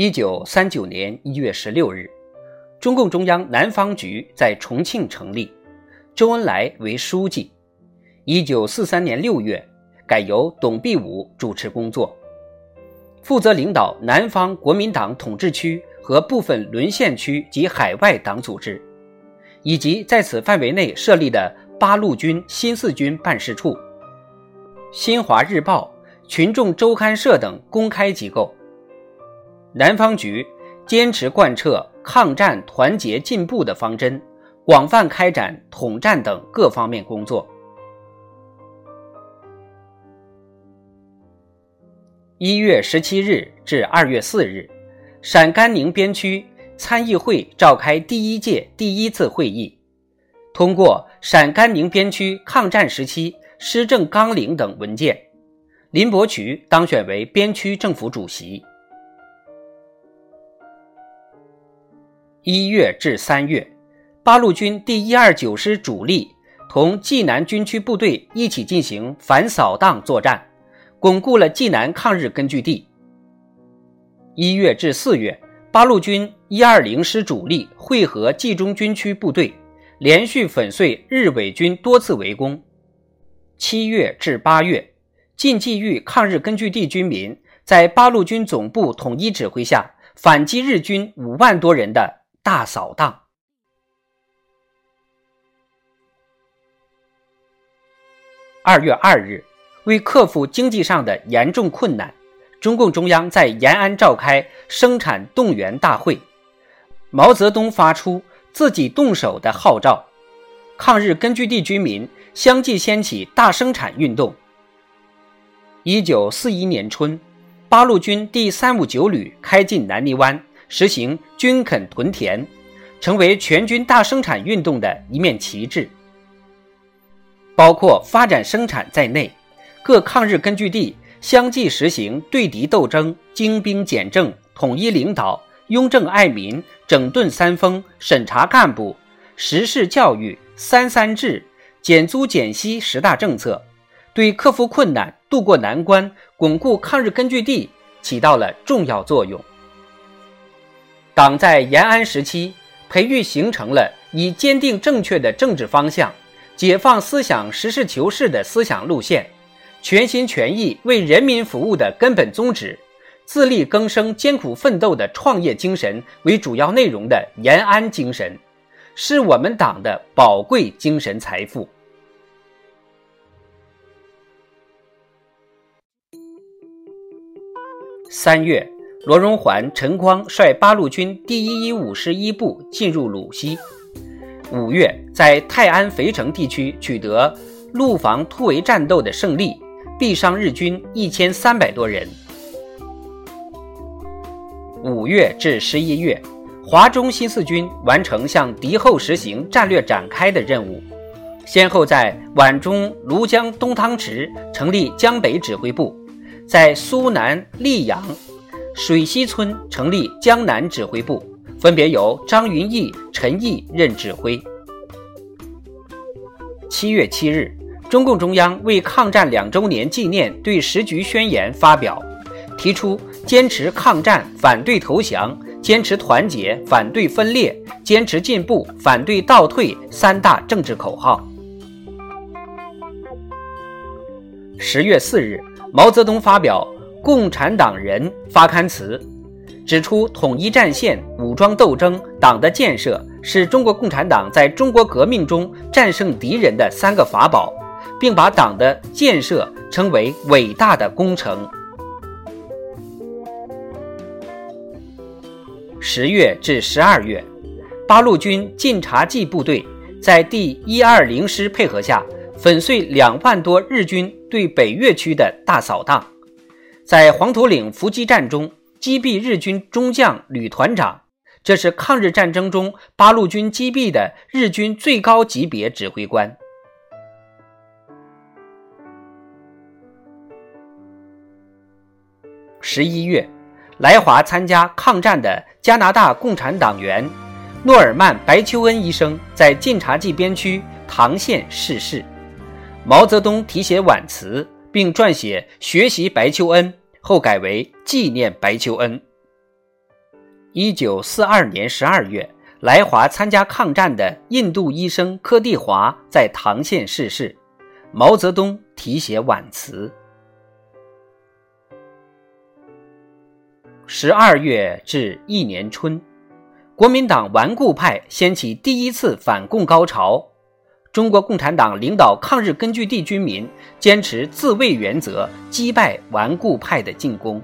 一九三九年一月十六日，中共中央南方局在重庆成立，周恩来为书记。一九四三年六月，改由董必武主持工作，负责领导南方国民党统治区和部分沦陷区及海外党组织，以及在此范围内设立的八路军新四军办事处、新华日报、群众周刊社等公开机构。南方局坚持贯彻抗战团结进步的方针，广泛开展统战等各方面工作。一月十七日至二月四日，陕甘宁边区参议会召开第一届第一次会议，通过《陕甘宁边区抗战时期施政纲领》等文件，林伯渠当选为边区政府主席。一月至三月，八路军第一二九师主力同冀南军区部队一起进行反扫荡作战，巩固了冀南抗日根据地。一月至四月，八路军一二零师主力会合冀中军区部队，连续粉碎日伪军多次围攻。七月至八月，晋冀豫抗日根据地军民在八路军总部统一指挥下，反击日军五万多人的。大扫荡。二月二日，为克服经济上的严重困难，中共中央在延安召开生产动员大会。毛泽东发出自己动手的号召，抗日根据地居民相继掀起大生产运动。一九四一年春，八路军第三五九旅开进南泥湾。实行军垦屯田，成为全军大生产运动的一面旗帜。包括发展生产在内，各抗日根据地相继实行对敌斗争、精兵简政、统一领导、拥政爱民、整顿三风、审查干部、实事教育、三三制、减租减息十大政策，对克服困难、渡过难关、巩固抗日根据地起到了重要作用。党在延安时期培育形成了以坚定正确的政治方向、解放思想、实事求是的思想路线、全心全意为人民服务的根本宗旨、自力更生、艰苦奋斗的创业精神为主要内容的延安精神，是我们党的宝贵精神财富。三月。罗荣桓、陈光率八路军第一一五师一部进入鲁西。五月，在泰安肥城地区取得陆防突围战斗的胜利，毙伤日军一千三百多人。五月至十一月，华中新四军完成向敌后实行战略展开的任务，先后在皖中庐江东汤池成立江北指挥部，在苏南溧阳。水西村成立江南指挥部，分别由张云逸、陈毅任指挥。七月七日，中共中央为抗战两周年纪念对时局宣言发表，提出坚持抗战、反对投降；坚持团结、反对分裂；坚持进步、反对倒退三大政治口号。十月四日，毛泽东发表。共产党人发刊词，指出统一战线、武装斗争、党的建设是中国共产党在中国革命中战胜敌人的三个法宝，并把党的建设称为伟大的工程。十月至十二月，八路军晋察冀部队在第一二零师配合下，粉碎两万多日军对北越区的大扫荡，在黄土岭伏击战中击毙日军中将旅团长。这是抗日战争中八路军击毙的日军最高级别指挥官。十一月，来华参加抗战的加拿大共产党员诺尔曼·白求恩医生在晋察冀边区唐县逝世。毛泽东题写挽词，并撰写学习白求恩，后改为纪念白求恩。一九四二年十二月，来华参加抗战的印度医生柯蒂华在唐县逝世，毛泽东题写挽词。十二月至一年春，国民党顽固派掀起第一次反共高潮，中国共产党领导抗日根据地军民坚持自卫原则，击败顽固派的进攻。